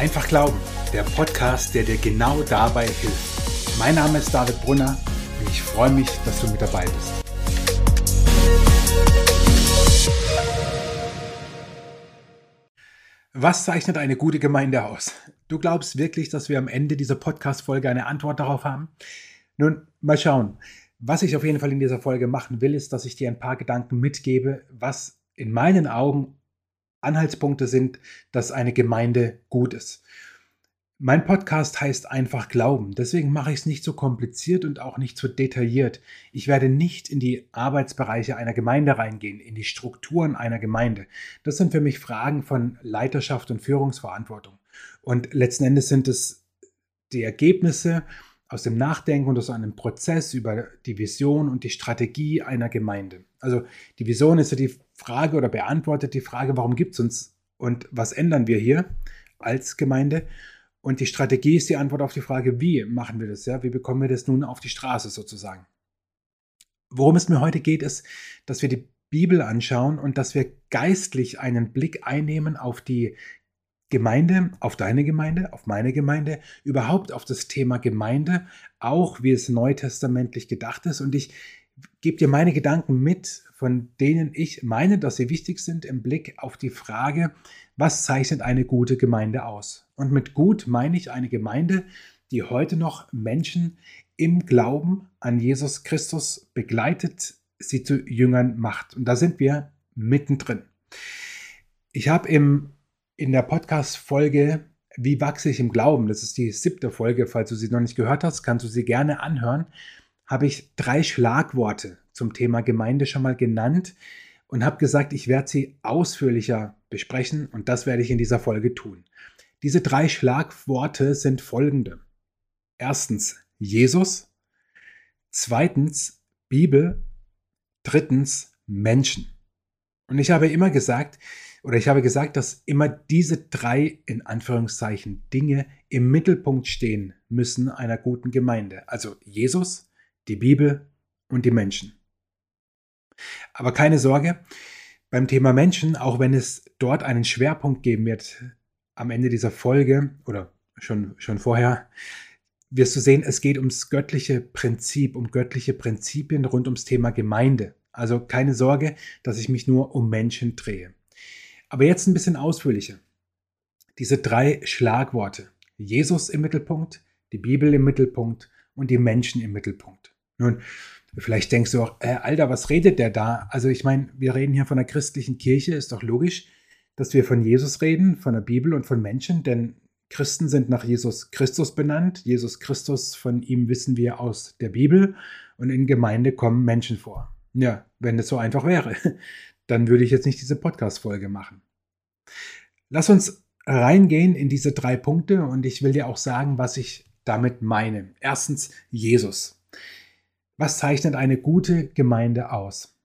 Einfach Glauben, der Podcast, der dir genau dabei hilft. Mein Name ist David Brunner und ich freue mich, dass du mit dabei bist. Was zeichnet eine gute Gemeinde aus? Du glaubst wirklich, dass wir am Ende dieser Podcast-Folge eine Antwort darauf haben? Nun, mal schauen. Was ich auf jeden Fall in dieser Folge machen will, ist, dass ich dir ein paar Gedanken mitgebe, was in meinen Augen Anhaltspunkte sind, dass eine Gemeinde gut ist. Mein Podcast heißt einfach Glauben, deswegen mache ich es nicht so kompliziert und auch nicht so detailliert. Ich werde nicht in die Arbeitsbereiche einer Gemeinde reingehen, in die Strukturen einer Gemeinde. Das sind für mich Fragen von Leiterschaft und Führungsverantwortung. Und letzten Endes sind es die Ergebnisse aus dem Nachdenken und aus einem Prozess über die Vision und die Strategie einer Gemeinde. Also die Vision ist ja die Frage oder beantwortet die Frage, warum gibt es uns und was ändern wir hier als Gemeinde? Und die Strategie ist die Antwort auf die Frage, wie machen wir das? Ja? Wie bekommen wir das nun auf die Straße sozusagen? Worum es mir heute geht, ist, dass wir die Bibel anschauen und dass wir geistlich einen Blick einnehmen auf die Gemeinde, auf deine Gemeinde, auf meine Gemeinde, überhaupt auf das Thema Gemeinde, auch wie es neutestamentlich gedacht ist. Und ich gebe dir meine Gedanken mit, von denen ich meine, dass sie wichtig sind im Blick auf die Frage, was zeichnet eine gute Gemeinde aus? Und mit gut meine ich eine Gemeinde, die heute noch Menschen im Glauben an Jesus Christus begleitet, sie zu Jüngern macht. Und da sind wir mittendrin. Ich habe im in der Podcast-Folge Wie wachse ich im Glauben? Das ist die siebte Folge. Falls du sie noch nicht gehört hast, kannst du sie gerne anhören. Habe ich drei Schlagworte zum Thema Gemeinde schon mal genannt und habe gesagt, ich werde sie ausführlicher besprechen und das werde ich in dieser Folge tun. Diese drei Schlagworte sind folgende. Erstens Jesus, zweitens Bibel, drittens Menschen. Und ich habe immer gesagt, oder ich habe gesagt, dass immer diese drei in Anführungszeichen Dinge im Mittelpunkt stehen müssen einer guten Gemeinde. Also Jesus, die Bibel und die Menschen. Aber keine Sorge, beim Thema Menschen, auch wenn es dort einen Schwerpunkt geben wird am Ende dieser Folge oder schon, schon vorher, wirst du sehen, es geht ums göttliche Prinzip, um göttliche Prinzipien rund ums Thema Gemeinde. Also keine Sorge, dass ich mich nur um Menschen drehe. Aber jetzt ein bisschen ausführlicher. Diese drei Schlagworte. Jesus im Mittelpunkt, die Bibel im Mittelpunkt und die Menschen im Mittelpunkt. Nun, vielleicht denkst du auch, äh, Alter, was redet der da? Also ich meine, wir reden hier von der christlichen Kirche, ist doch logisch, dass wir von Jesus reden, von der Bibel und von Menschen, denn Christen sind nach Jesus Christus benannt. Jesus Christus, von ihm wissen wir aus der Bibel und in Gemeinde kommen Menschen vor. Ja, wenn es so einfach wäre dann würde ich jetzt nicht diese Podcast-Folge machen. Lass uns reingehen in diese drei Punkte und ich will dir auch sagen, was ich damit meine. Erstens Jesus. Was zeichnet eine gute Gemeinde aus?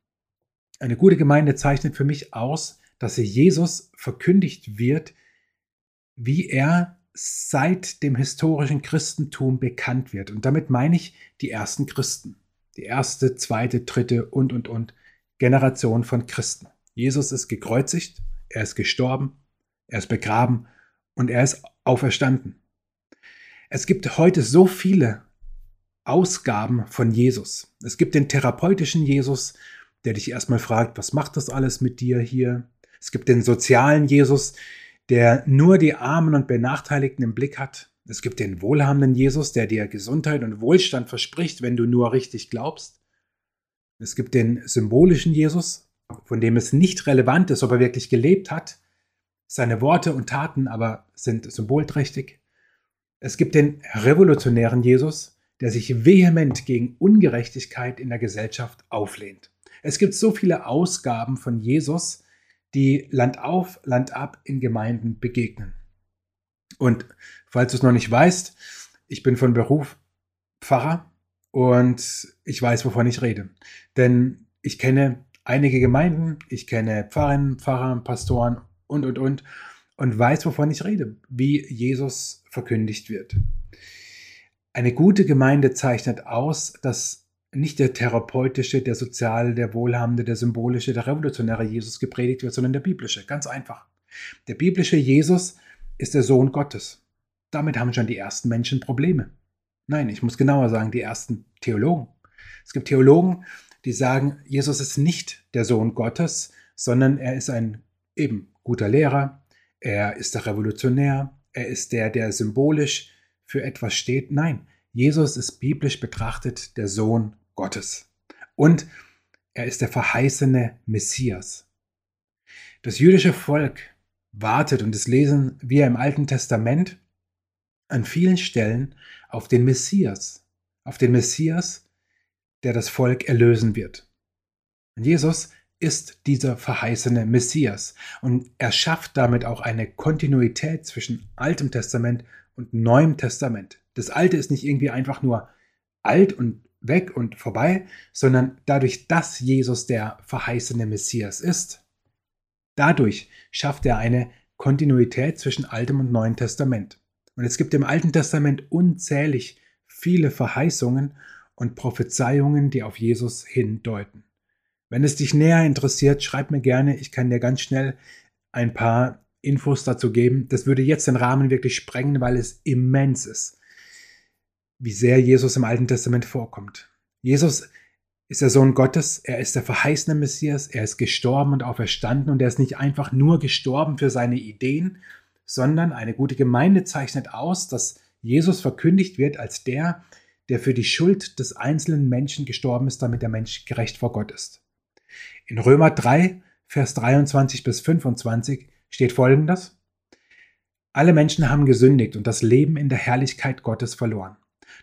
Eine gute Gemeinde zeichnet für mich aus, dass Jesus verkündigt wird, wie er seit dem historischen Christentum bekannt wird. Und damit meine ich die ersten Christen. Die erste, zweite, dritte und, und, und Generation von Christen. Jesus ist gekreuzigt, er ist gestorben, er ist begraben und er ist auferstanden. Es gibt heute so viele Ausgaben von Jesus. Es gibt den therapeutischen Jesus, der dich erstmal fragt, was macht das alles mit dir hier? Es gibt den sozialen Jesus, der nur die Armen und Benachteiligten im Blick hat. Es gibt den wohlhabenden Jesus, der dir Gesundheit und Wohlstand verspricht, wenn du nur richtig glaubst. Es gibt den symbolischen Jesus, von dem es nicht relevant ist, ob er wirklich gelebt hat. Seine Worte und Taten aber sind symbolträchtig. Es gibt den revolutionären Jesus, der sich vehement gegen Ungerechtigkeit in der Gesellschaft auflehnt. Es gibt so viele Ausgaben von Jesus, die Land auf, Land ab in Gemeinden begegnen. Und falls du es noch nicht weißt, ich bin von Beruf Pfarrer und ich weiß, wovon ich rede. Denn ich kenne einige Gemeinden, ich kenne Pfarrerinnen, Pfarrer, Pastoren und, und, und und weiß, wovon ich rede, wie Jesus verkündigt wird. Eine gute Gemeinde zeichnet aus, dass nicht der therapeutische, der soziale, der wohlhabende, der symbolische, der revolutionäre Jesus gepredigt wird, sondern der biblische. Ganz einfach. Der biblische Jesus, ist der Sohn Gottes. Damit haben schon die ersten Menschen Probleme. Nein, ich muss genauer sagen, die ersten Theologen. Es gibt Theologen, die sagen, Jesus ist nicht der Sohn Gottes, sondern er ist ein eben guter Lehrer, er ist der Revolutionär, er ist der, der symbolisch für etwas steht. Nein, Jesus ist biblisch betrachtet der Sohn Gottes. Und er ist der verheißene Messias. Das jüdische Volk wartet, und das lesen wir im Alten Testament an vielen Stellen, auf den Messias, auf den Messias, der das Volk erlösen wird. Und Jesus ist dieser verheißene Messias und er schafft damit auch eine Kontinuität zwischen Altem Testament und Neuem Testament. Das Alte ist nicht irgendwie einfach nur alt und weg und vorbei, sondern dadurch, dass Jesus der verheißene Messias ist, dadurch schafft er eine Kontinuität zwischen Altem und Neuem Testament. Und es gibt im Alten Testament unzählig viele Verheißungen und Prophezeiungen, die auf Jesus hindeuten. Wenn es dich näher interessiert, schreib mir gerne. Ich kann dir ganz schnell ein paar Infos dazu geben. Das würde jetzt den Rahmen wirklich sprengen, weil es immens ist, wie sehr Jesus im Alten Testament vorkommt. Jesus ist der Sohn Gottes, er ist der verheißene Messias, er ist gestorben und auferstanden und er ist nicht einfach nur gestorben für seine Ideen, sondern eine gute Gemeinde zeichnet aus, dass Jesus verkündigt wird als der, der für die Schuld des einzelnen Menschen gestorben ist, damit der Mensch gerecht vor Gott ist. In Römer 3, Vers 23 bis 25 steht folgendes. Alle Menschen haben gesündigt und das Leben in der Herrlichkeit Gottes verloren.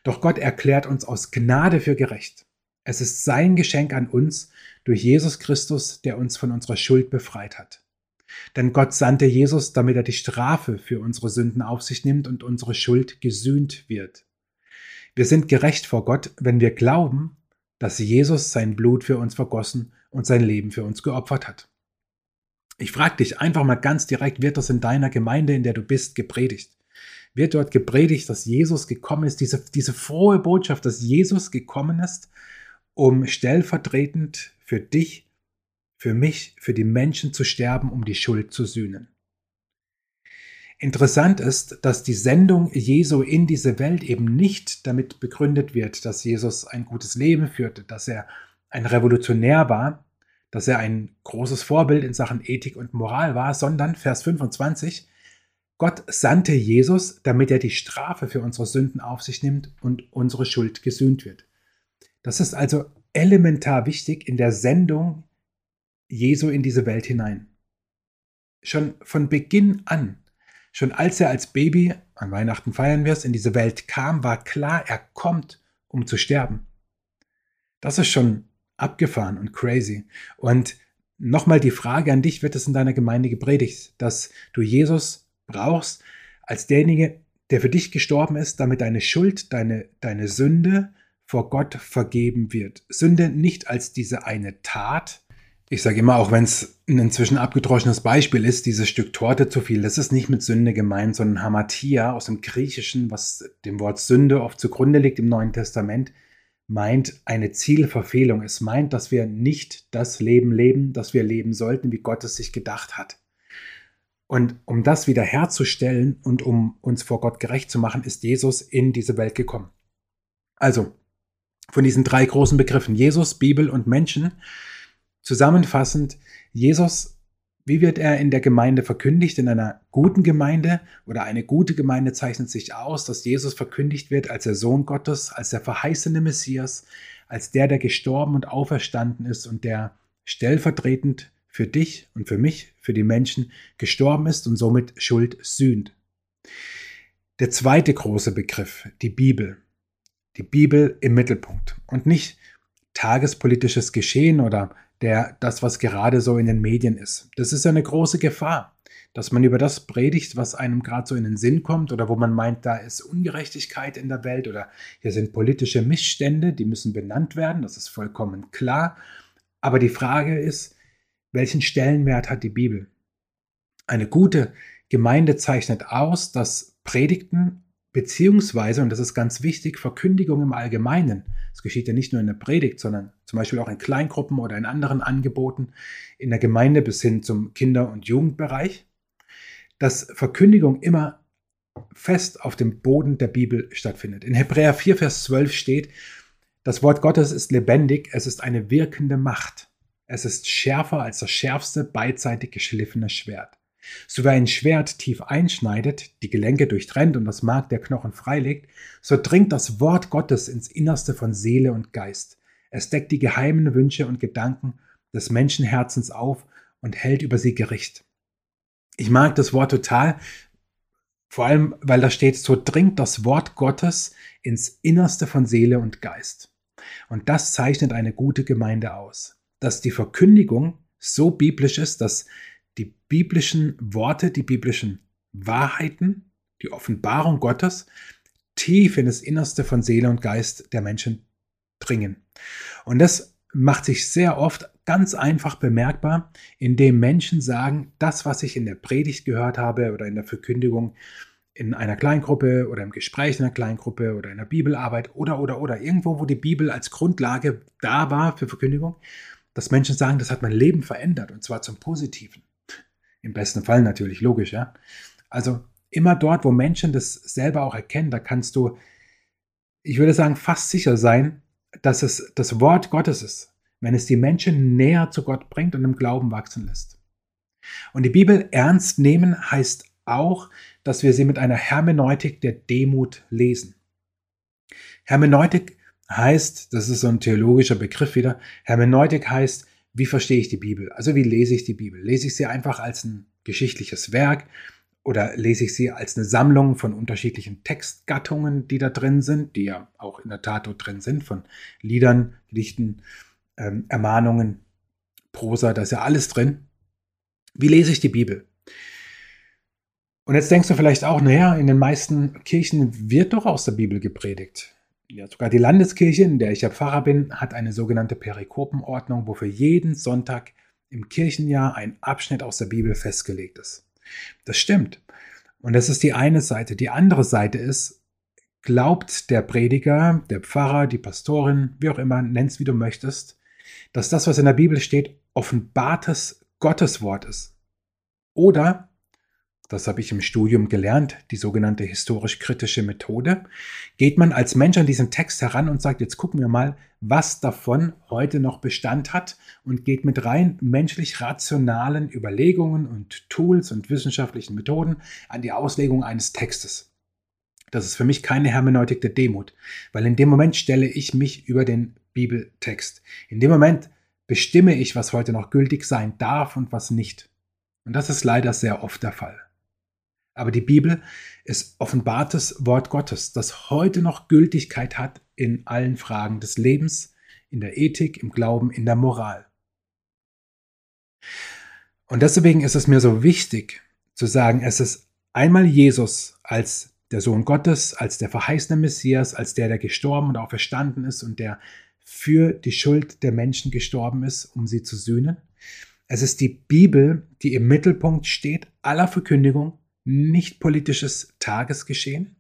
Doch Gott erklärt uns aus Gnade für gerecht. Es ist sein Geschenk an uns durch Jesus Christus, der uns von unserer Schuld befreit hat. Denn Gott sandte Jesus, damit er die Strafe für unsere Sünden auf sich nimmt und unsere Schuld gesühnt wird. Wir sind gerecht vor Gott, wenn wir glauben, dass Jesus sein Blut für uns vergossen und sein Leben für uns geopfert hat. Ich frage dich einfach mal ganz direkt, wird das in deiner Gemeinde, in der du bist, gepredigt? Wird dort gepredigt, dass Jesus gekommen ist, diese, diese frohe Botschaft, dass Jesus gekommen ist, um stellvertretend für dich für mich, für die Menschen zu sterben, um die Schuld zu sühnen. Interessant ist, dass die Sendung Jesu in diese Welt eben nicht damit begründet wird, dass Jesus ein gutes Leben führte, dass er ein Revolutionär war, dass er ein großes Vorbild in Sachen Ethik und Moral war, sondern Vers 25, Gott sandte Jesus, damit er die Strafe für unsere Sünden auf sich nimmt und unsere Schuld gesühnt wird. Das ist also elementar wichtig in der Sendung Jesu in diese Welt hinein. Schon von Beginn an, schon als er als Baby, an Weihnachten feiern wir es, in diese Welt kam, war klar, er kommt, um zu sterben. Das ist schon abgefahren und crazy. Und nochmal die Frage an dich, wird es in deiner Gemeinde gepredigt, dass du Jesus brauchst als derjenige, der für dich gestorben ist, damit deine Schuld, deine, deine Sünde vor Gott vergeben wird. Sünde nicht als diese eine Tat, ich sage immer, auch wenn es ein inzwischen abgedroschenes Beispiel ist, dieses Stück Torte zu viel, das ist nicht mit Sünde gemeint, sondern Hamatia aus dem Griechischen, was dem Wort Sünde oft zugrunde liegt im Neuen Testament, meint eine Zielverfehlung. Es meint, dass wir nicht das Leben leben, das wir leben sollten, wie Gott es sich gedacht hat. Und um das wieder herzustellen und um uns vor Gott gerecht zu machen, ist Jesus in diese Welt gekommen. Also, von diesen drei großen Begriffen, Jesus, Bibel und Menschen, Zusammenfassend, Jesus, wie wird er in der Gemeinde verkündigt? In einer guten Gemeinde oder eine gute Gemeinde zeichnet sich aus, dass Jesus verkündigt wird als der Sohn Gottes, als der verheißene Messias, als der, der gestorben und auferstanden ist und der stellvertretend für dich und für mich, für die Menschen gestorben ist und somit Schuld sühnt. Der zweite große Begriff, die Bibel. Die Bibel im Mittelpunkt und nicht tagespolitisches Geschehen oder der das, was gerade so in den Medien ist. Das ist eine große Gefahr, dass man über das predigt, was einem gerade so in den Sinn kommt oder wo man meint, da ist Ungerechtigkeit in der Welt oder hier sind politische Missstände, die müssen benannt werden, das ist vollkommen klar. Aber die Frage ist, welchen Stellenwert hat die Bibel? Eine gute Gemeinde zeichnet aus, dass Predigten beziehungsweise, und das ist ganz wichtig, Verkündigung im Allgemeinen, das geschieht ja nicht nur in der Predigt, sondern zum Beispiel auch in Kleingruppen oder in anderen Angeboten in der Gemeinde bis hin zum Kinder- und Jugendbereich, dass Verkündigung immer fest auf dem Boden der Bibel stattfindet. In Hebräer 4, Vers 12 steht, das Wort Gottes ist lebendig, es ist eine wirkende Macht. Es ist schärfer als das schärfste beidseitig geschliffene Schwert. So wie ein Schwert tief einschneidet, die Gelenke durchtrennt und das Mark der Knochen freilegt, so dringt das Wort Gottes ins Innerste von Seele und Geist. Es deckt die geheimen Wünsche und Gedanken des Menschenherzens auf und hält über sie Gericht. Ich mag das Wort total, vor allem, weil da steht, so dringt das Wort Gottes ins Innerste von Seele und Geist. Und das zeichnet eine gute Gemeinde aus, dass die Verkündigung so biblisch ist, dass biblischen Worte, die biblischen Wahrheiten, die Offenbarung Gottes tief in das Innerste von Seele und Geist der Menschen dringen. Und das macht sich sehr oft ganz einfach bemerkbar, indem Menschen sagen, das, was ich in der Predigt gehört habe oder in der Verkündigung in einer Kleingruppe oder im Gespräch in einer Kleingruppe oder in der Bibelarbeit oder, oder, oder irgendwo, wo die Bibel als Grundlage da war für Verkündigung, dass Menschen sagen, das hat mein Leben verändert und zwar zum Positiven. Im besten Fall natürlich, logisch, ja. Also immer dort, wo Menschen das selber auch erkennen, da kannst du, ich würde sagen, fast sicher sein, dass es das Wort Gottes ist, wenn es die Menschen näher zu Gott bringt und im Glauben wachsen lässt. Und die Bibel ernst nehmen heißt auch, dass wir sie mit einer Hermeneutik der Demut lesen. Hermeneutik heißt, das ist so ein theologischer Begriff wieder, Hermeneutik heißt, wie verstehe ich die Bibel? Also wie lese ich die Bibel? Lese ich sie einfach als ein geschichtliches Werk oder lese ich sie als eine Sammlung von unterschiedlichen Textgattungen, die da drin sind, die ja auch in der Tat dort drin sind, von Liedern, Gedichten, ähm, Ermahnungen, Prosa, da ist ja alles drin. Wie lese ich die Bibel? Und jetzt denkst du vielleicht auch, naja, in den meisten Kirchen wird doch aus der Bibel gepredigt ja, sogar die Landeskirche, in der ich ja Pfarrer bin, hat eine sogenannte Perikopenordnung, wo für jeden Sonntag im Kirchenjahr ein Abschnitt aus der Bibel festgelegt ist. Das stimmt. Und das ist die eine Seite. Die andere Seite ist, glaubt der Prediger, der Pfarrer, die Pastorin, wie auch immer, nenn's wie du möchtest, dass das, was in der Bibel steht, offenbartes Gotteswort ist. Oder das habe ich im Studium gelernt, die sogenannte historisch-kritische Methode, geht man als Mensch an diesen Text heran und sagt, jetzt gucken wir mal, was davon heute noch Bestand hat und geht mit rein menschlich rationalen Überlegungen und Tools und wissenschaftlichen Methoden an die Auslegung eines Textes. Das ist für mich keine Hermeneutik der Demut, weil in dem Moment stelle ich mich über den Bibeltext. In dem Moment bestimme ich, was heute noch gültig sein darf und was nicht. Und das ist leider sehr oft der Fall. Aber die Bibel ist offenbartes Wort Gottes, das heute noch Gültigkeit hat in allen Fragen des Lebens, in der Ethik, im Glauben, in der Moral. Und deswegen ist es mir so wichtig zu sagen, es ist einmal Jesus als der Sohn Gottes, als der verheißene Messias, als der, der gestorben und auch verstanden ist und der für die Schuld der Menschen gestorben ist, um sie zu sühnen. Es ist die Bibel, die im Mittelpunkt steht aller Verkündigung nicht politisches Tagesgeschehen,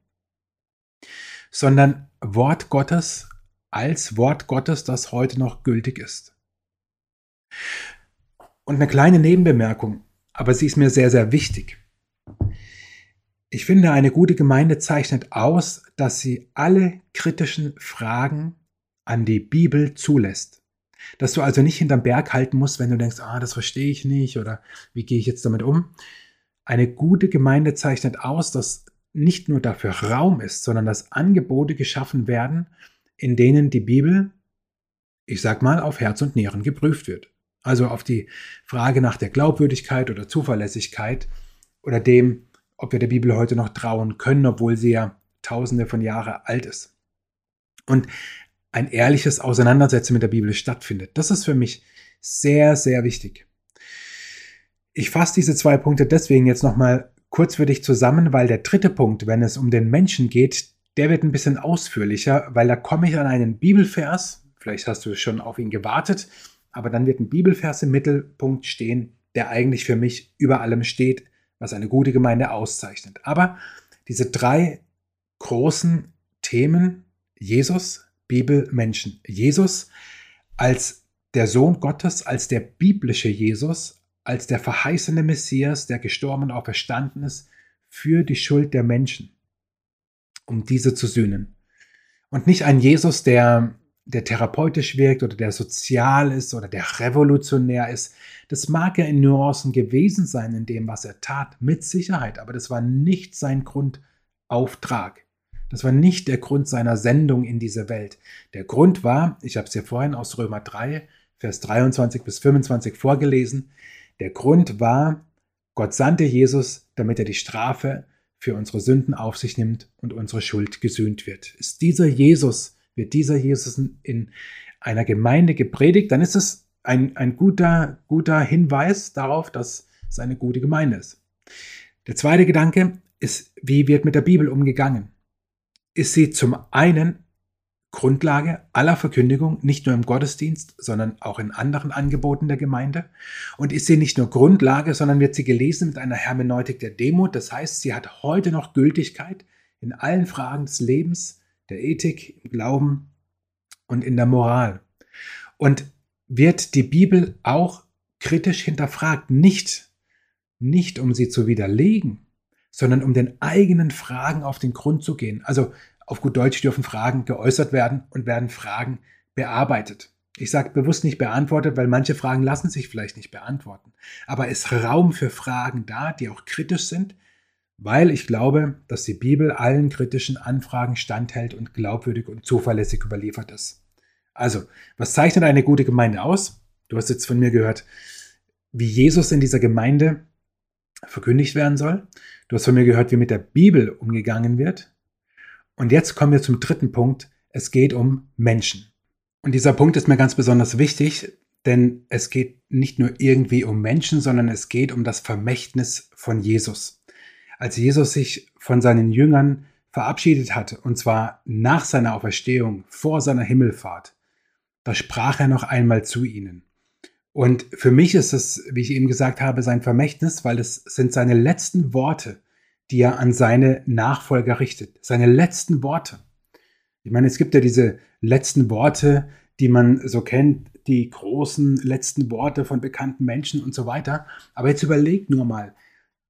sondern Wort Gottes als Wort Gottes, das heute noch gültig ist. Und eine kleine Nebenbemerkung, aber sie ist mir sehr, sehr wichtig. Ich finde, eine gute Gemeinde zeichnet aus, dass sie alle kritischen Fragen an die Bibel zulässt. Dass du also nicht hinterm Berg halten musst, wenn du denkst, ah, das verstehe ich nicht oder wie gehe ich jetzt damit um, eine gute Gemeinde zeichnet aus, dass nicht nur dafür Raum ist, sondern dass Angebote geschaffen werden, in denen die Bibel, ich sag mal, auf Herz und Nieren geprüft wird. Also auf die Frage nach der Glaubwürdigkeit oder Zuverlässigkeit oder dem, ob wir der Bibel heute noch trauen können, obwohl sie ja tausende von Jahren alt ist. Und ein ehrliches Auseinandersetzen mit der Bibel stattfindet. Das ist für mich sehr, sehr wichtig. Ich fasse diese zwei Punkte deswegen jetzt nochmal kurz für dich zusammen, weil der dritte Punkt, wenn es um den Menschen geht, der wird ein bisschen ausführlicher, weil da komme ich an einen Bibelvers, vielleicht hast du schon auf ihn gewartet, aber dann wird ein Bibelvers im Mittelpunkt stehen, der eigentlich für mich über allem steht, was eine gute Gemeinde auszeichnet. Aber diese drei großen Themen, Jesus, Bibel, Menschen. Jesus als der Sohn Gottes, als der biblische Jesus, als der verheißene Messias, der gestorben und auferstanden ist, für die Schuld der Menschen, um diese zu sühnen. Und nicht ein Jesus, der, der therapeutisch wirkt oder der sozial ist oder der revolutionär ist. Das mag ja in Nuancen gewesen sein in dem, was er tat, mit Sicherheit, aber das war nicht sein Grundauftrag. Das war nicht der Grund seiner Sendung in diese Welt. Der Grund war, ich habe es hier vorhin aus Römer 3, Vers 23 bis 25 vorgelesen, der Grund war, Gott sandte Jesus, damit er die Strafe für unsere Sünden auf sich nimmt und unsere Schuld gesühnt wird. Ist dieser Jesus, wird dieser Jesus in einer Gemeinde gepredigt, dann ist es ein, ein guter, guter Hinweis darauf, dass es eine gute Gemeinde ist. Der zweite Gedanke ist, wie wird mit der Bibel umgegangen? Ist sie zum einen Grundlage aller Verkündigung, nicht nur im Gottesdienst, sondern auch in anderen Angeboten der Gemeinde. Und ist sie nicht nur Grundlage, sondern wird sie gelesen mit einer Hermeneutik der Demut. Das heißt, sie hat heute noch Gültigkeit in allen Fragen des Lebens, der Ethik, im Glauben und in der Moral. Und wird die Bibel auch kritisch hinterfragt, nicht, nicht um sie zu widerlegen, sondern um den eigenen Fragen auf den Grund zu gehen. Also auf gut Deutsch dürfen Fragen geäußert werden und werden Fragen bearbeitet. Ich sage bewusst nicht beantwortet, weil manche Fragen lassen sich vielleicht nicht beantworten. Aber ist Raum für Fragen da, die auch kritisch sind, weil ich glaube, dass die Bibel allen kritischen Anfragen standhält und glaubwürdig und zuverlässig überliefert ist. Also, was zeichnet eine gute Gemeinde aus? Du hast jetzt von mir gehört, wie Jesus in dieser Gemeinde verkündigt werden soll. Du hast von mir gehört, wie mit der Bibel umgegangen wird. Und jetzt kommen wir zum dritten Punkt. Es geht um Menschen. Und dieser Punkt ist mir ganz besonders wichtig, denn es geht nicht nur irgendwie um Menschen, sondern es geht um das Vermächtnis von Jesus. Als Jesus sich von seinen Jüngern verabschiedet hatte, und zwar nach seiner Auferstehung, vor seiner Himmelfahrt, da sprach er noch einmal zu ihnen. Und für mich ist es, wie ich eben gesagt habe, sein Vermächtnis, weil es sind seine letzten Worte, die er an seine Nachfolger richtet. Seine letzten Worte. Ich meine, es gibt ja diese letzten Worte, die man so kennt, die großen letzten Worte von bekannten Menschen und so weiter. Aber jetzt überleg nur mal,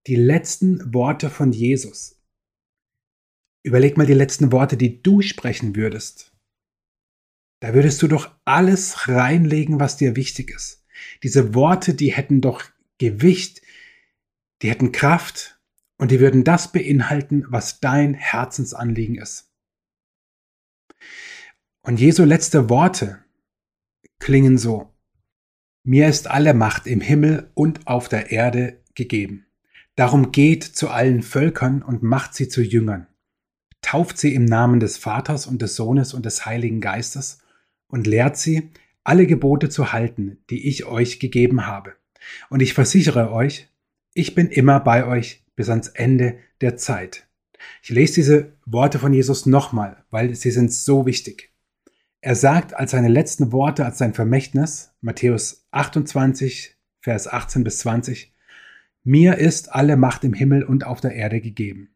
die letzten Worte von Jesus. Überleg mal die letzten Worte, die du sprechen würdest. Da würdest du doch alles reinlegen, was dir wichtig ist. Diese Worte, die hätten doch Gewicht, die hätten Kraft, und die würden das beinhalten, was dein Herzensanliegen ist. Und Jesu letzte Worte klingen so. Mir ist alle Macht im Himmel und auf der Erde gegeben. Darum geht zu allen Völkern und macht sie zu Jüngern. Tauft sie im Namen des Vaters und des Sohnes und des Heiligen Geistes und lehrt sie, alle Gebote zu halten, die ich euch gegeben habe. Und ich versichere euch, ich bin immer bei euch bis ans Ende der Zeit. Ich lese diese Worte von Jesus nochmal, weil sie sind so wichtig. Er sagt als seine letzten Worte, als sein Vermächtnis, Matthäus 28, Vers 18 bis 20, Mir ist alle Macht im Himmel und auf der Erde gegeben.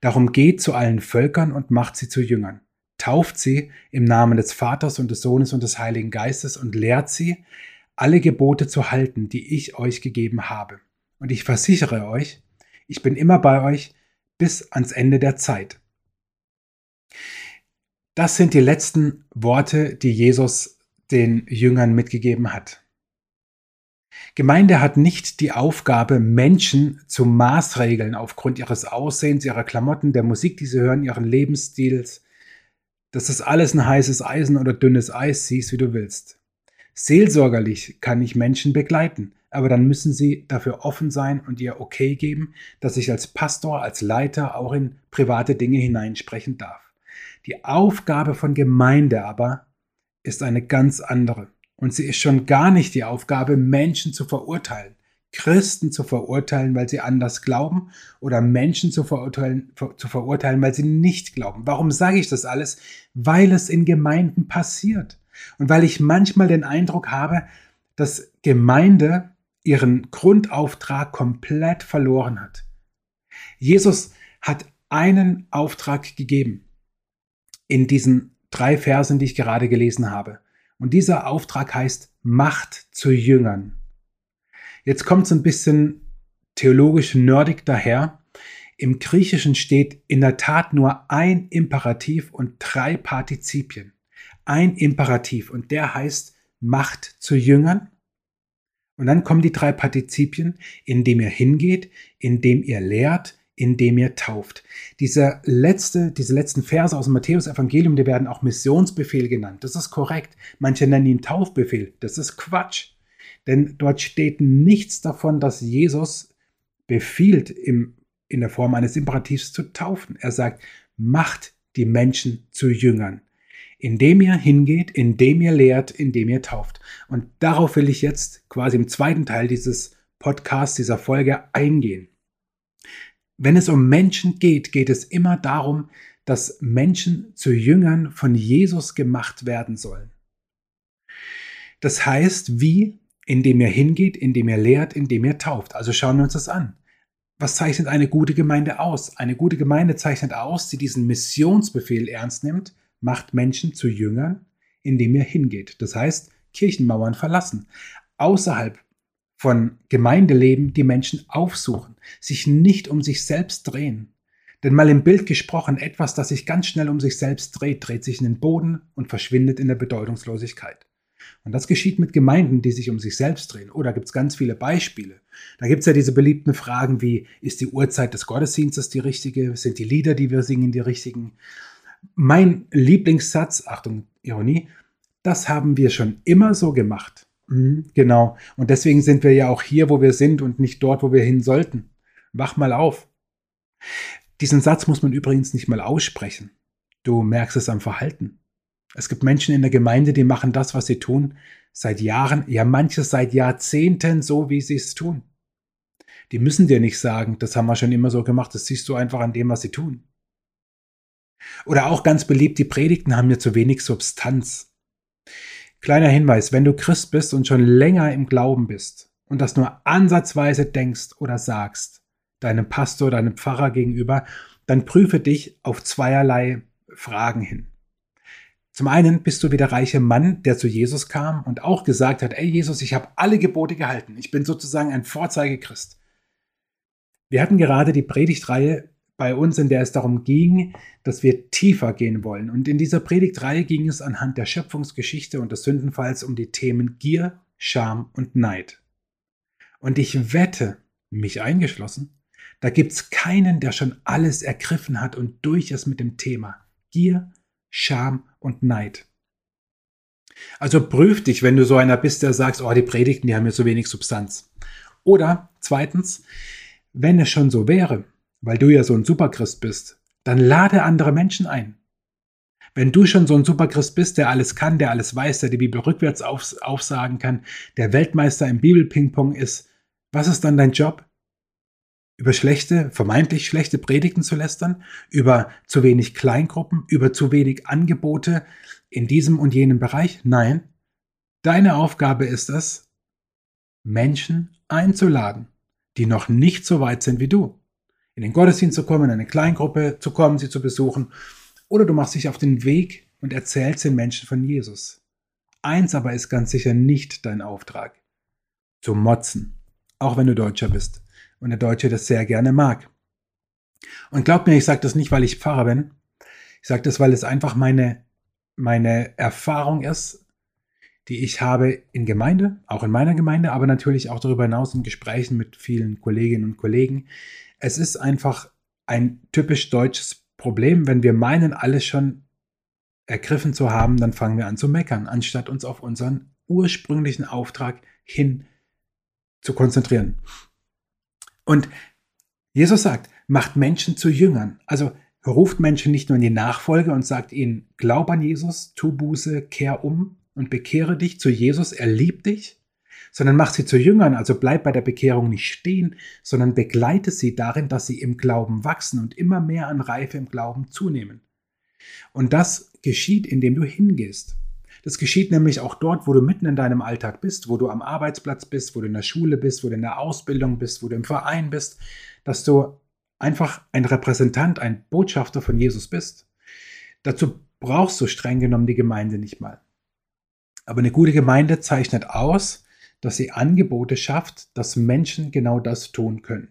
Darum geht zu allen Völkern und macht sie zu Jüngern. Tauft sie im Namen des Vaters und des Sohnes und des Heiligen Geistes und lehrt sie, alle Gebote zu halten, die ich euch gegeben habe. Und ich versichere euch, ich bin immer bei euch bis ans Ende der Zeit. Das sind die letzten Worte, die Jesus den Jüngern mitgegeben hat. Gemeinde hat nicht die Aufgabe, Menschen zu Maßregeln aufgrund ihres Aussehens, ihrer Klamotten, der Musik, die sie hören, ihren Lebensstils, das alles ein heißes Eisen oder dünnes Eis siehst, wie du willst. Seelsorgerlich kann ich Menschen begleiten, aber dann müssen sie dafür offen sein und ihr okay geben, dass ich als Pastor, als Leiter auch in private Dinge hineinsprechen darf. Die Aufgabe von Gemeinde aber ist eine ganz andere. Und sie ist schon gar nicht die Aufgabe, Menschen zu verurteilen, Christen zu verurteilen, weil sie anders glauben oder Menschen zu verurteilen, zu verurteilen, weil sie nicht glauben. Warum sage ich das alles? Weil es in Gemeinden passiert. Und weil ich manchmal den Eindruck habe, dass Gemeinde ihren Grundauftrag komplett verloren hat. Jesus hat einen Auftrag gegeben in diesen drei Versen, die ich gerade gelesen habe. Und dieser Auftrag heißt Macht zu Jüngern. Jetzt kommt es ein bisschen theologisch nerdig daher. Im Griechischen steht in der Tat nur ein Imperativ und drei Partizipien. Ein Imperativ und der heißt macht zu Jüngern. Und dann kommen die drei Partizipien, indem ihr hingeht, indem ihr lehrt, indem ihr tauft. Diese, letzte, diese letzten Verse aus dem Matthäus-Evangelium, die werden auch Missionsbefehl genannt. Das ist korrekt. Manche nennen ihn Taufbefehl. Das ist Quatsch. Denn dort steht nichts davon, dass Jesus befiehlt, im, in der Form eines Imperativs zu taufen. Er sagt, macht die Menschen zu Jüngern, indem ihr hingeht, indem ihr lehrt, indem ihr tauft. Und darauf will ich jetzt quasi im zweiten Teil dieses Podcasts, dieser Folge eingehen. Wenn es um Menschen geht, geht es immer darum, dass Menschen zu Jüngern von Jesus gemacht werden sollen. Das heißt, wie? Indem ihr hingeht, indem ihr lehrt, indem ihr tauft. Also schauen wir uns das an. Was zeichnet eine gute Gemeinde aus? Eine gute Gemeinde zeichnet aus, die diesen Missionsbefehl ernst nimmt, macht Menschen zu Jüngern, indem ihr hingeht. Das heißt, Kirchenmauern verlassen. Außerhalb von Gemeindeleben die Menschen aufsuchen, sich nicht um sich selbst drehen. Denn mal im Bild gesprochen, etwas, das sich ganz schnell um sich selbst dreht, dreht sich in den Boden und verschwindet in der Bedeutungslosigkeit. Und das geschieht mit Gemeinden, die sich um sich selbst drehen. Oder oh, gibt es ganz viele Beispiele. Da gibt es ja diese beliebten Fragen wie, ist die Uhrzeit des Gottesdienstes die richtige? Sind die Lieder, die wir singen, die richtigen? Mein Lieblingssatz, Achtung, Ironie, das haben wir schon immer so gemacht. Mhm, genau. Und deswegen sind wir ja auch hier, wo wir sind und nicht dort, wo wir hin sollten. Wach mal auf. Diesen Satz muss man übrigens nicht mal aussprechen. Du merkst es am Verhalten. Es gibt Menschen in der Gemeinde, die machen das, was sie tun, seit Jahren, ja manches seit Jahrzehnten so, wie sie es tun. Die müssen dir nicht sagen, das haben wir schon immer so gemacht, das siehst du einfach an dem, was sie tun. Oder auch ganz beliebt, die Predigten haben mir zu wenig Substanz. Kleiner Hinweis, wenn du Christ bist und schon länger im Glauben bist und das nur ansatzweise denkst oder sagst, deinem Pastor, deinem Pfarrer gegenüber, dann prüfe dich auf zweierlei Fragen hin. Zum einen bist du wie der reiche Mann, der zu Jesus kam und auch gesagt hat, ey Jesus, ich habe alle Gebote gehalten. Ich bin sozusagen ein Vorzeigechrist. Wir hatten gerade die Predigtreihe bei uns, in der es darum ging, dass wir tiefer gehen wollen. Und in dieser Predigtreihe ging es anhand der Schöpfungsgeschichte und des Sündenfalls um die Themen Gier, Scham und Neid. Und ich wette, mich eingeschlossen, da gibt es keinen, der schon alles ergriffen hat und durch ist mit dem Thema Gier, Scham und Neid. Also prüf dich, wenn du so einer bist, der sagst, oh, die Predigten, die haben mir so wenig Substanz. Oder zweitens, wenn es schon so wäre, weil du ja so ein Superchrist bist, dann lade andere Menschen ein. Wenn du schon so ein Superchrist bist, der alles kann, der alles weiß, der die Bibel rückwärts auf, aufsagen kann, der Weltmeister im Bibelpingpong ist, was ist dann dein Job? Über schlechte, vermeintlich schlechte Predigten zu lästern, über zu wenig Kleingruppen, über zu wenig Angebote in diesem und jenem Bereich? Nein. Deine Aufgabe ist es, Menschen einzuladen, die noch nicht so weit sind wie du in den Gottesdienst zu kommen, in eine Kleingruppe zu kommen, sie zu besuchen. Oder du machst dich auf den Weg und erzählst den Menschen von Jesus. Eins aber ist ganz sicher nicht dein Auftrag. Zu motzen. Auch wenn du Deutscher bist. Und der Deutsche das sehr gerne mag. Und glaub mir, ich sage das nicht, weil ich Pfarrer bin. Ich sage das, weil es einfach meine, meine Erfahrung ist, die ich habe in Gemeinde, auch in meiner Gemeinde, aber natürlich auch darüber hinaus in Gesprächen mit vielen Kolleginnen und Kollegen, es ist einfach ein typisch deutsches Problem. Wenn wir meinen, alles schon ergriffen zu haben, dann fangen wir an zu meckern, anstatt uns auf unseren ursprünglichen Auftrag hin zu konzentrieren. Und Jesus sagt, macht Menschen zu Jüngern. Also ruft Menschen nicht nur in die Nachfolge und sagt ihnen, glaub an Jesus, tu Buße, kehr um und bekehre dich zu Jesus, er liebt dich, sondern mach sie zu Jüngern, also bleib bei der Bekehrung nicht stehen, sondern begleite sie darin, dass sie im Glauben wachsen und immer mehr an Reife im Glauben zunehmen. Und das geschieht, indem du hingehst. Das geschieht nämlich auch dort, wo du mitten in deinem Alltag bist, wo du am Arbeitsplatz bist, wo du in der Schule bist, wo du in der Ausbildung bist, wo du im Verein bist, dass du einfach ein Repräsentant, ein Botschafter von Jesus bist. Dazu brauchst du streng genommen die Gemeinde nicht mal. Aber eine gute Gemeinde zeichnet aus, dass sie Angebote schafft, dass Menschen genau das tun können.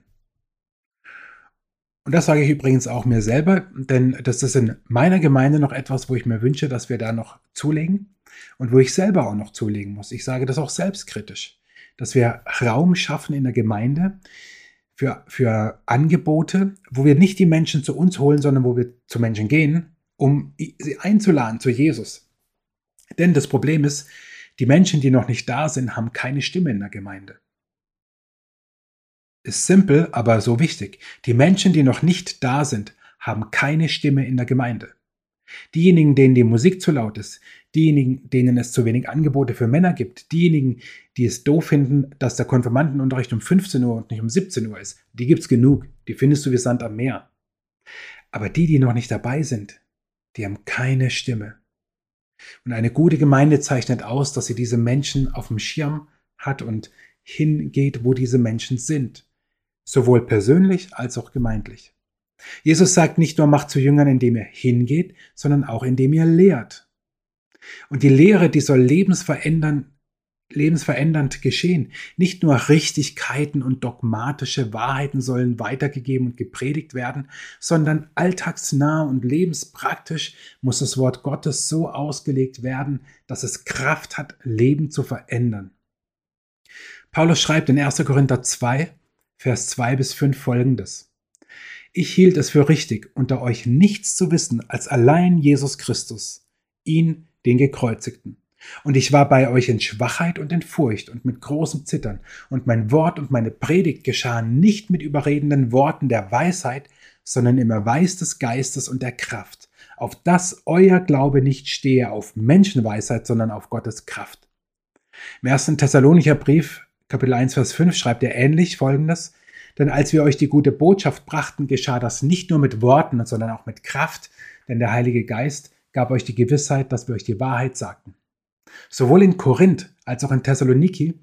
Und das sage ich übrigens auch mir selber, denn das ist in meiner Gemeinde noch etwas, wo ich mir wünsche, dass wir da noch zulegen und wo ich selber auch noch zulegen muss. Ich sage das auch selbstkritisch, dass wir Raum schaffen in der Gemeinde für, für Angebote, wo wir nicht die Menschen zu uns holen, sondern wo wir zu Menschen gehen, um sie einzuladen zu Jesus. Denn das Problem ist, die Menschen, die noch nicht da sind, haben keine Stimme in der Gemeinde. Ist simpel, aber so wichtig. Die Menschen, die noch nicht da sind, haben keine Stimme in der Gemeinde. Diejenigen, denen die Musik zu laut ist, diejenigen, denen es zu wenig Angebote für Männer gibt, diejenigen, die es doof finden, dass der Konfirmandenunterricht um 15 Uhr und nicht um 17 Uhr ist, die gibt's genug, die findest du wie Sand am Meer. Aber die, die noch nicht dabei sind, die haben keine Stimme. Und eine gute Gemeinde zeichnet aus, dass sie diese Menschen auf dem Schirm hat und hingeht, wo diese Menschen sind. Sowohl persönlich als auch gemeindlich. Jesus sagt nicht nur macht zu Jüngern, indem er hingeht, sondern auch indem er lehrt. Und die Lehre, die soll lebensverändern, lebensverändernd geschehen. Nicht nur Richtigkeiten und dogmatische Wahrheiten sollen weitergegeben und gepredigt werden, sondern alltagsnah und lebenspraktisch muss das Wort Gottes so ausgelegt werden, dass es Kraft hat, Leben zu verändern. Paulus schreibt in 1. Korinther 2, Vers 2 bis 5 folgendes. Ich hielt es für richtig, unter euch nichts zu wissen als allein Jesus Christus, ihn, den Gekreuzigten. Und ich war bei euch in Schwachheit und in Furcht und mit großem Zittern, und mein Wort und meine Predigt geschahen nicht mit überredenden Worten der Weisheit, sondern im Erweis des Geistes und der Kraft, auf dass euer Glaube nicht stehe auf Menschenweisheit, sondern auf Gottes Kraft. Im ersten Thessalonicher Brief, Kapitel 1, Vers 5, schreibt er ähnlich folgendes, denn als wir euch die gute Botschaft brachten, geschah das nicht nur mit Worten, sondern auch mit Kraft, denn der Heilige Geist gab euch die Gewissheit, dass wir euch die Wahrheit sagten. Sowohl in Korinth als auch in Thessaloniki,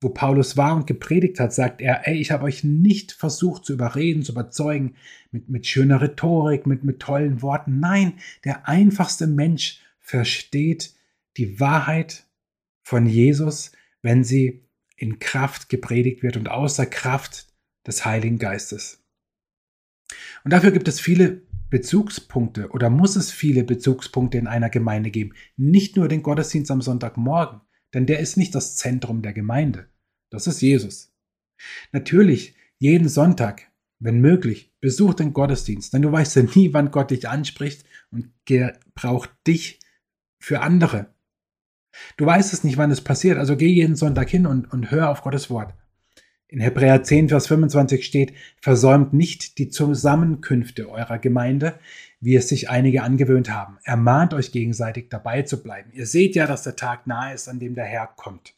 wo Paulus war und gepredigt hat, sagt er, ey, ich habe euch nicht versucht zu überreden, zu überzeugen, mit, mit schöner Rhetorik, mit, mit tollen Worten. Nein, der einfachste Mensch versteht die Wahrheit von Jesus, wenn sie in Kraft gepredigt wird und außer Kraft des Heiligen Geistes. Und dafür gibt es viele Bezugspunkte oder muss es viele Bezugspunkte in einer Gemeinde geben. Nicht nur den Gottesdienst am Sonntagmorgen, denn der ist nicht das Zentrum der Gemeinde. Das ist Jesus. Natürlich, jeden Sonntag, wenn möglich, besuch den Gottesdienst, denn du weißt ja nie, wann Gott dich anspricht und braucht dich für andere. Du weißt es nicht, wann es passiert, also geh jeden Sonntag hin und, und hör auf Gottes Wort. In Hebräer 10, Vers 25 steht, versäumt nicht die Zusammenkünfte eurer Gemeinde, wie es sich einige angewöhnt haben. Ermahnt euch gegenseitig dabei zu bleiben. Ihr seht ja, dass der Tag nahe ist, an dem der Herr kommt.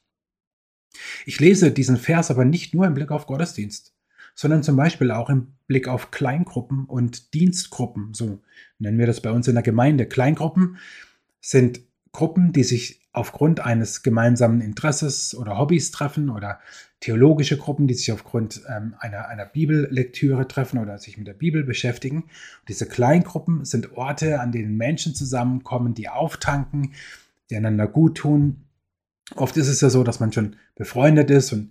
Ich lese diesen Vers aber nicht nur im Blick auf Gottesdienst, sondern zum Beispiel auch im Blick auf Kleingruppen und Dienstgruppen. So nennen wir das bei uns in der Gemeinde. Kleingruppen sind Gruppen, die sich aufgrund eines gemeinsamen Interesses oder Hobbys treffen oder theologische Gruppen, die sich aufgrund ähm, einer, einer Bibellektüre treffen oder sich mit der Bibel beschäftigen. Und diese Kleingruppen sind Orte, an denen Menschen zusammenkommen, die auftanken, die einander gut tun. Oft ist es ja so, dass man schon befreundet ist und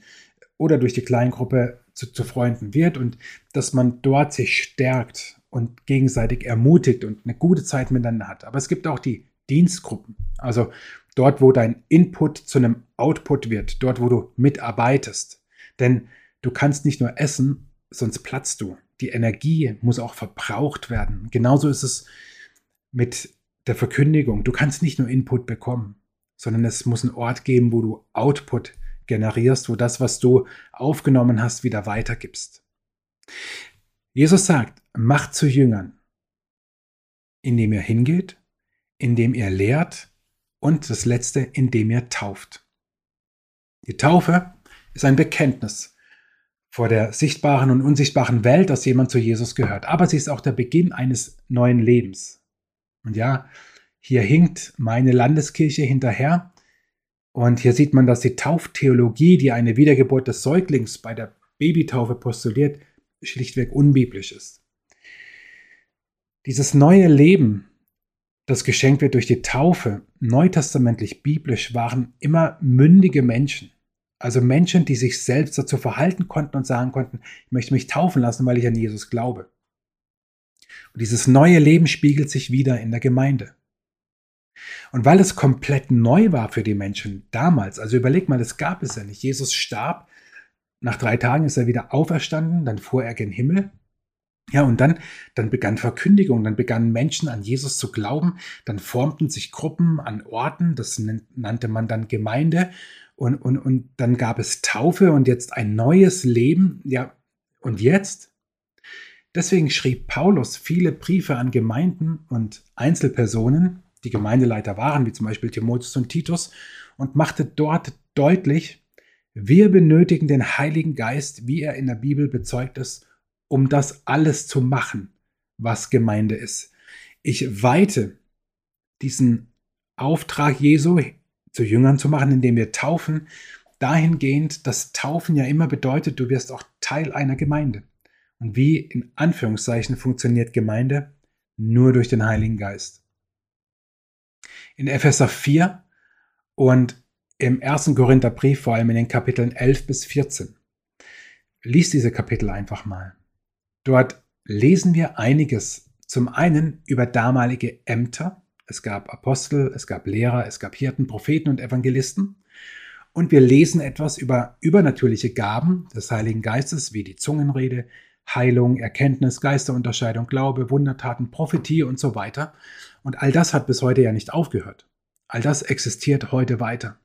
oder durch die Kleingruppe zu, zu Freunden wird und dass man dort sich stärkt und gegenseitig ermutigt und eine gute Zeit miteinander hat. Aber es gibt auch die Dienstgruppen. Also dort, wo dein Input zu einem Output wird, dort, wo du mitarbeitest. Denn du kannst nicht nur essen, sonst platzt du. Die Energie muss auch verbraucht werden. Genauso ist es mit der Verkündigung. Du kannst nicht nur Input bekommen, sondern es muss einen Ort geben, wo du Output generierst, wo das, was du aufgenommen hast, wieder weitergibst. Jesus sagt, macht zu Jüngern, indem ihr hingeht, indem ihr lehrt und das letzte, indem ihr tauft. Die Taufe ist ein Bekenntnis vor der sichtbaren und unsichtbaren Welt, dass jemand zu Jesus gehört. Aber sie ist auch der Beginn eines neuen Lebens. Und ja, hier hinkt meine Landeskirche hinterher. Und hier sieht man, dass die Tauftheologie, die eine Wiedergeburt des Säuglings bei der Babytaufe postuliert, schlichtweg unbiblisch ist. Dieses neue Leben das geschenkt wird durch die Taufe, neutestamentlich biblisch, waren immer mündige Menschen. Also Menschen, die sich selbst dazu verhalten konnten und sagen konnten, ich möchte mich taufen lassen, weil ich an Jesus glaube. Und dieses neue Leben spiegelt sich wieder in der Gemeinde. Und weil es komplett neu war für die Menschen damals, also überleg mal, das gab es ja nicht. Jesus starb, nach drei Tagen ist er wieder auferstanden, dann fuhr er gen Himmel. Ja, und dann, dann begann Verkündigung, dann begannen Menschen an Jesus zu glauben, dann formten sich Gruppen an Orten, das nannte man dann Gemeinde, und, und, und dann gab es Taufe und jetzt ein neues Leben. Ja, und jetzt? Deswegen schrieb Paulus viele Briefe an Gemeinden und Einzelpersonen, die Gemeindeleiter waren, wie zum Beispiel Timotheus und Titus, und machte dort deutlich, wir benötigen den Heiligen Geist, wie er in der Bibel bezeugt ist, um das alles zu machen, was Gemeinde ist. Ich weite diesen Auftrag Jesu zu Jüngern zu machen, indem wir taufen, dahingehend, dass Taufen ja immer bedeutet, du wirst auch Teil einer Gemeinde. Und wie in Anführungszeichen funktioniert Gemeinde? Nur durch den Heiligen Geist in Epheser 4 und im ersten Korintherbrief, vor allem in den Kapiteln 11 bis 14. Lies diese Kapitel einfach mal. Dort lesen wir einiges. Zum einen über damalige Ämter. Es gab Apostel, es gab Lehrer, es gab Hirten, Propheten und Evangelisten. Und wir lesen etwas über übernatürliche Gaben des Heiligen Geistes, wie die Zungenrede, Heilung, Erkenntnis, Geisterunterscheidung, Glaube, Wundertaten, Prophetie und so weiter. Und all das hat bis heute ja nicht aufgehört. All das existiert heute weiter.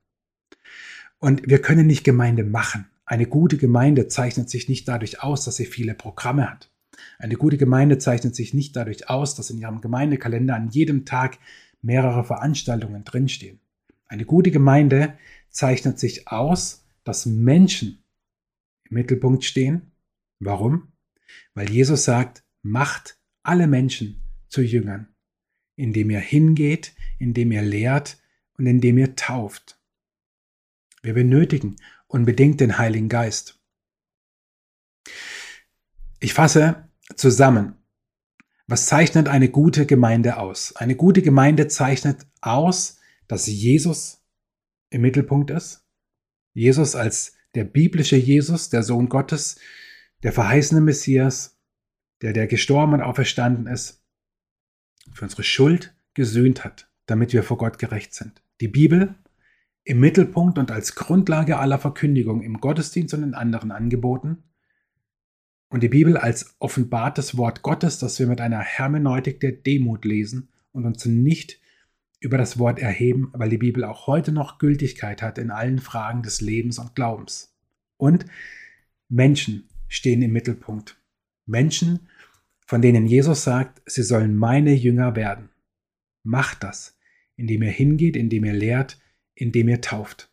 Und wir können nicht Gemeinde machen. Eine gute Gemeinde zeichnet sich nicht dadurch aus, dass sie viele Programme hat. Eine gute Gemeinde zeichnet sich nicht dadurch aus, dass in ihrem Gemeindekalender an jedem Tag mehrere Veranstaltungen drinstehen. Eine gute Gemeinde zeichnet sich aus, dass Menschen im Mittelpunkt stehen. Warum? Weil Jesus sagt, macht alle Menschen zu Jüngern indem ihr hingeht, indem ihr lehrt und indem ihr tauft. Wir benötigen unbedingt den Heiligen Geist. Ich fasse zusammen. Was zeichnet eine gute Gemeinde aus? Eine gute Gemeinde zeichnet aus, dass Jesus im Mittelpunkt ist. Jesus als der biblische Jesus, der Sohn Gottes, der verheißene Messias, der der gestorben und auferstanden ist, für unsere Schuld gesühnt hat, damit wir vor Gott gerecht sind. Die Bibel im Mittelpunkt und als Grundlage aller Verkündigung im Gottesdienst und in anderen Angeboten. Und die Bibel als offenbartes Wort Gottes, das wir mit einer Hermeneutik der Demut lesen und uns nicht über das Wort erheben, weil die Bibel auch heute noch Gültigkeit hat in allen Fragen des Lebens und Glaubens. Und Menschen stehen im Mittelpunkt. Menschen, von denen Jesus sagt, sie sollen meine Jünger werden. Macht das, indem ihr hingeht, indem ihr lehrt, indem ihr tauft.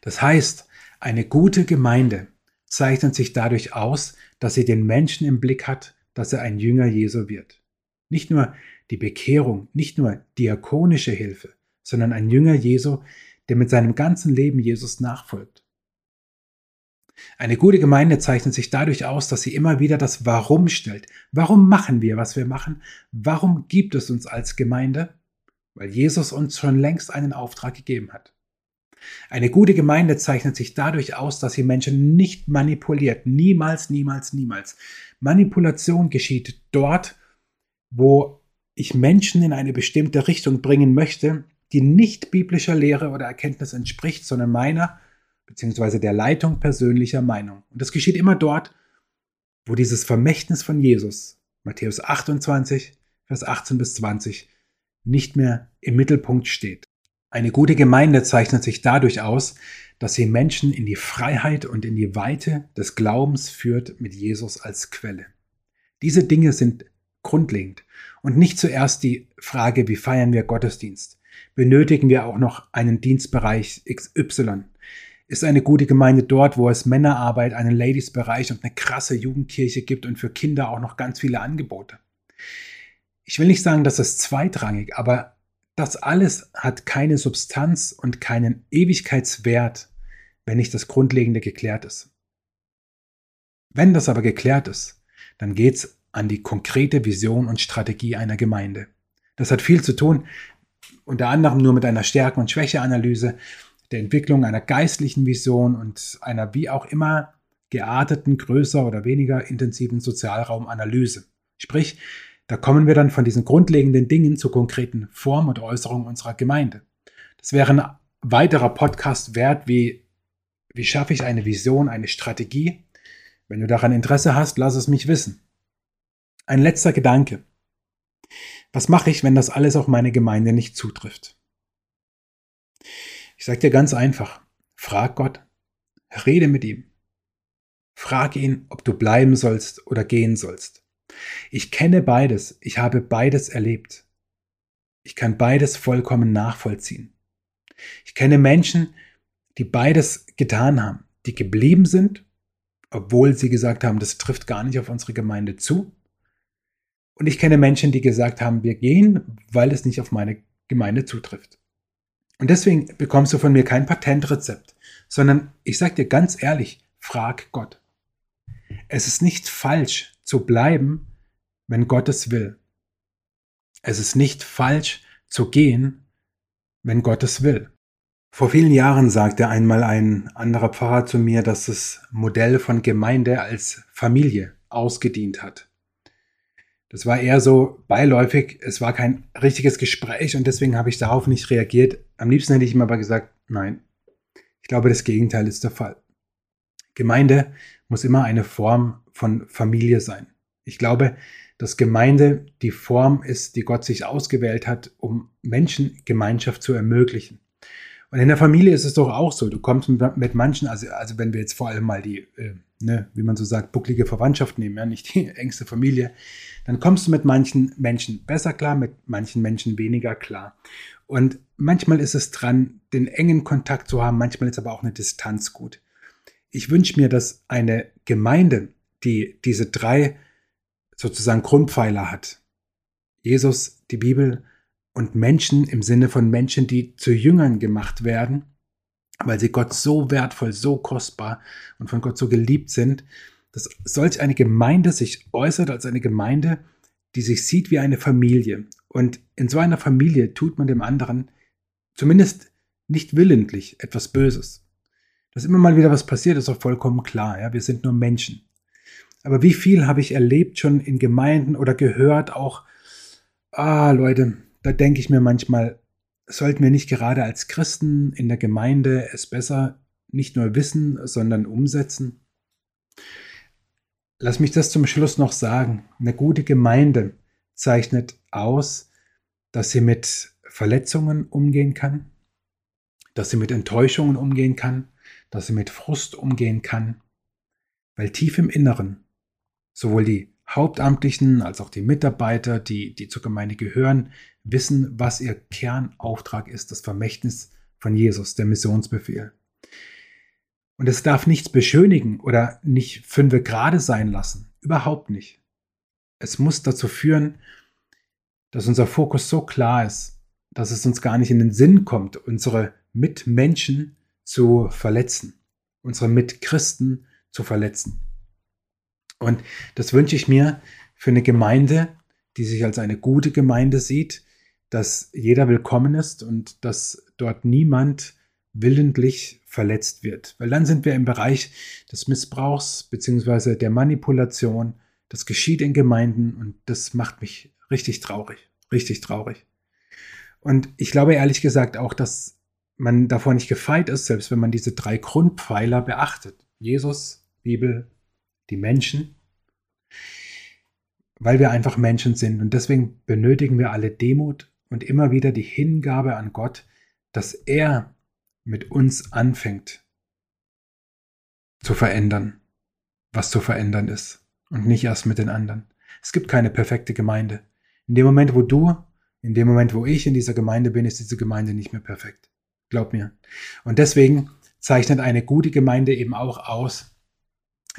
Das heißt, eine gute Gemeinde zeichnet sich dadurch aus, dass sie den Menschen im Blick hat, dass er ein Jünger Jesu wird. Nicht nur die Bekehrung, nicht nur diakonische Hilfe, sondern ein Jünger Jesu, der mit seinem ganzen Leben Jesus nachfolgt. Eine gute Gemeinde zeichnet sich dadurch aus, dass sie immer wieder das Warum stellt. Warum machen wir, was wir machen? Warum gibt es uns als Gemeinde? Weil Jesus uns schon längst einen Auftrag gegeben hat. Eine gute Gemeinde zeichnet sich dadurch aus, dass sie Menschen nicht manipuliert. Niemals, niemals, niemals. Manipulation geschieht dort, wo ich Menschen in eine bestimmte Richtung bringen möchte, die nicht biblischer Lehre oder Erkenntnis entspricht, sondern meiner beziehungsweise der Leitung persönlicher Meinung. Und das geschieht immer dort, wo dieses Vermächtnis von Jesus, Matthäus 28, Vers 18 bis 20, nicht mehr im Mittelpunkt steht. Eine gute Gemeinde zeichnet sich dadurch aus, dass sie Menschen in die Freiheit und in die Weite des Glaubens führt mit Jesus als Quelle. Diese Dinge sind grundlegend und nicht zuerst die Frage, wie feiern wir Gottesdienst. Benötigen wir auch noch einen Dienstbereich XY? ist eine gute Gemeinde dort, wo es Männerarbeit, einen Ladies-Bereich und eine krasse Jugendkirche gibt und für Kinder auch noch ganz viele Angebote. Ich will nicht sagen, dass das zweitrangig, aber das alles hat keine Substanz und keinen Ewigkeitswert, wenn nicht das Grundlegende geklärt ist. Wenn das aber geklärt ist, dann geht's an die konkrete Vision und Strategie einer Gemeinde. Das hat viel zu tun, unter anderem nur mit einer Stärken- und Schwächeanalyse, der Entwicklung einer geistlichen Vision und einer wie auch immer gearteten, größer oder weniger intensiven Sozialraumanalyse. Sprich, da kommen wir dann von diesen grundlegenden Dingen zur konkreten Form und Äußerung unserer Gemeinde. Das wäre ein weiterer Podcast wert, wie, wie schaffe ich eine Vision, eine Strategie. Wenn du daran Interesse hast, lass es mich wissen. Ein letzter Gedanke. Was mache ich, wenn das alles auf meine Gemeinde nicht zutrifft? Ich sage dir ganz einfach, frag Gott, rede mit ihm. Frag ihn, ob du bleiben sollst oder gehen sollst. Ich kenne beides, ich habe beides erlebt. Ich kann beides vollkommen nachvollziehen. Ich kenne Menschen, die beides getan haben, die geblieben sind, obwohl sie gesagt haben, das trifft gar nicht auf unsere Gemeinde zu. Und ich kenne Menschen, die gesagt haben, wir gehen, weil es nicht auf meine Gemeinde zutrifft. Und deswegen bekommst du von mir kein Patentrezept, sondern ich sage dir ganz ehrlich, frag Gott. Es ist nicht falsch zu bleiben, wenn Gott es will. Es ist nicht falsch zu gehen, wenn Gott es will. Vor vielen Jahren sagte einmal ein anderer Pfarrer zu mir, dass das Modell von Gemeinde als Familie ausgedient hat. Das war eher so beiläufig, es war kein richtiges Gespräch und deswegen habe ich darauf nicht reagiert. Am liebsten hätte ich ihm aber gesagt, nein. Ich glaube, das Gegenteil ist der Fall. Gemeinde muss immer eine Form von Familie sein. Ich glaube, dass Gemeinde die Form ist, die Gott sich ausgewählt hat, um Menschen Gemeinschaft zu ermöglichen. Und in der Familie ist es doch auch so. Du kommst mit, manchen, also, also wenn wir jetzt vor allem mal die, äh, ne, wie man so sagt, bucklige Verwandtschaft nehmen, ja, nicht die engste Familie, dann kommst du mit manchen Menschen besser klar, mit manchen Menschen weniger klar. Und manchmal ist es dran, den engen Kontakt zu haben, manchmal ist aber auch eine Distanz gut. Ich wünsche mir, dass eine Gemeinde, die diese drei sozusagen Grundpfeiler hat, Jesus, die Bibel und Menschen im Sinne von Menschen, die zu Jüngern gemacht werden, weil sie Gott so wertvoll, so kostbar und von Gott so geliebt sind, dass solch eine Gemeinde sich äußert als eine Gemeinde, die sich sieht wie eine Familie. Und in so einer Familie tut man dem anderen zumindest nicht willentlich etwas Böses. Dass immer mal wieder was passiert, ist auch vollkommen klar. Ja? Wir sind nur Menschen. Aber wie viel habe ich erlebt schon in Gemeinden oder gehört auch, ah Leute, da denke ich mir manchmal, sollten wir nicht gerade als Christen in der Gemeinde es besser nicht nur wissen, sondern umsetzen? Lass mich das zum Schluss noch sagen. Eine gute Gemeinde zeichnet aus, dass sie mit Verletzungen umgehen kann, dass sie mit Enttäuschungen umgehen kann, dass sie mit Frust umgehen kann, weil tief im Inneren sowohl die Hauptamtlichen als auch die Mitarbeiter, die, die zur Gemeinde gehören, wissen, was ihr Kernauftrag ist, das Vermächtnis von Jesus, der Missionsbefehl. Und es darf nichts beschönigen oder nicht fünfe gerade sein lassen. Überhaupt nicht. Es muss dazu führen, dass unser Fokus so klar ist, dass es uns gar nicht in den Sinn kommt, unsere Mitmenschen zu verletzen, unsere Mitchristen zu verletzen. Und das wünsche ich mir für eine Gemeinde, die sich als eine gute Gemeinde sieht, dass jeder willkommen ist und dass dort niemand willentlich verletzt wird. Weil dann sind wir im Bereich des Missbrauchs bzw. der Manipulation. Das geschieht in Gemeinden und das macht mich richtig traurig. Richtig traurig. Und ich glaube ehrlich gesagt auch, dass man davor nicht gefeit ist, selbst wenn man diese drei Grundpfeiler beachtet. Jesus, Bibel, die Menschen, weil wir einfach Menschen sind. Und deswegen benötigen wir alle Demut und immer wieder die Hingabe an Gott, dass er mit uns anfängt zu verändern, was zu verändern ist und nicht erst mit den anderen. Es gibt keine perfekte Gemeinde. In dem Moment, wo du, in dem Moment, wo ich in dieser Gemeinde bin, ist diese Gemeinde nicht mehr perfekt. Glaub mir. Und deswegen zeichnet eine gute Gemeinde eben auch aus,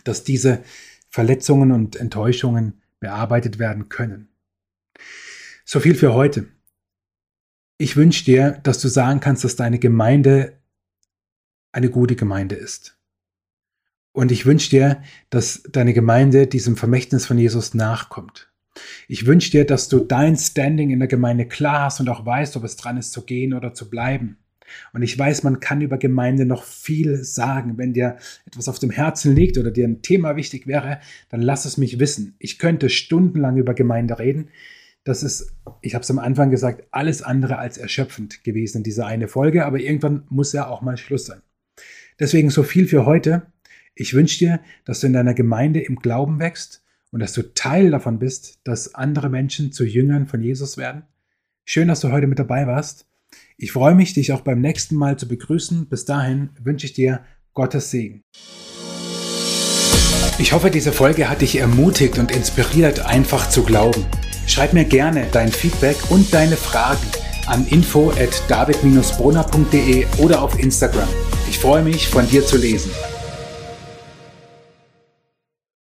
dass diese Verletzungen und Enttäuschungen bearbeitet werden können. So viel für heute. Ich wünsche dir, dass du sagen kannst, dass deine Gemeinde eine gute Gemeinde ist. Und ich wünsche dir, dass deine Gemeinde diesem Vermächtnis von Jesus nachkommt. Ich wünsche dir, dass du dein Standing in der Gemeinde klar hast und auch weißt, ob es dran ist zu gehen oder zu bleiben. Und ich weiß, man kann über Gemeinde noch viel sagen. Wenn dir etwas auf dem Herzen liegt oder dir ein Thema wichtig wäre, dann lass es mich wissen. Ich könnte stundenlang über Gemeinde reden. Das ist, ich habe es am Anfang gesagt, alles andere als erschöpfend gewesen in dieser eine Folge, aber irgendwann muss ja auch mal Schluss sein. Deswegen so viel für heute. Ich wünsche dir, dass du in deiner Gemeinde im Glauben wächst und dass du Teil davon bist, dass andere Menschen zu Jüngern von Jesus werden. Schön, dass du heute mit dabei warst. Ich freue mich, dich auch beim nächsten Mal zu begrüßen. Bis dahin wünsche ich dir Gottes Segen. Ich hoffe, diese Folge hat dich ermutigt und inspiriert, einfach zu glauben. Schreib mir gerne dein Feedback und deine Fragen an info at david-brunner.de oder auf Instagram. Ich freue mich, von dir zu lesen.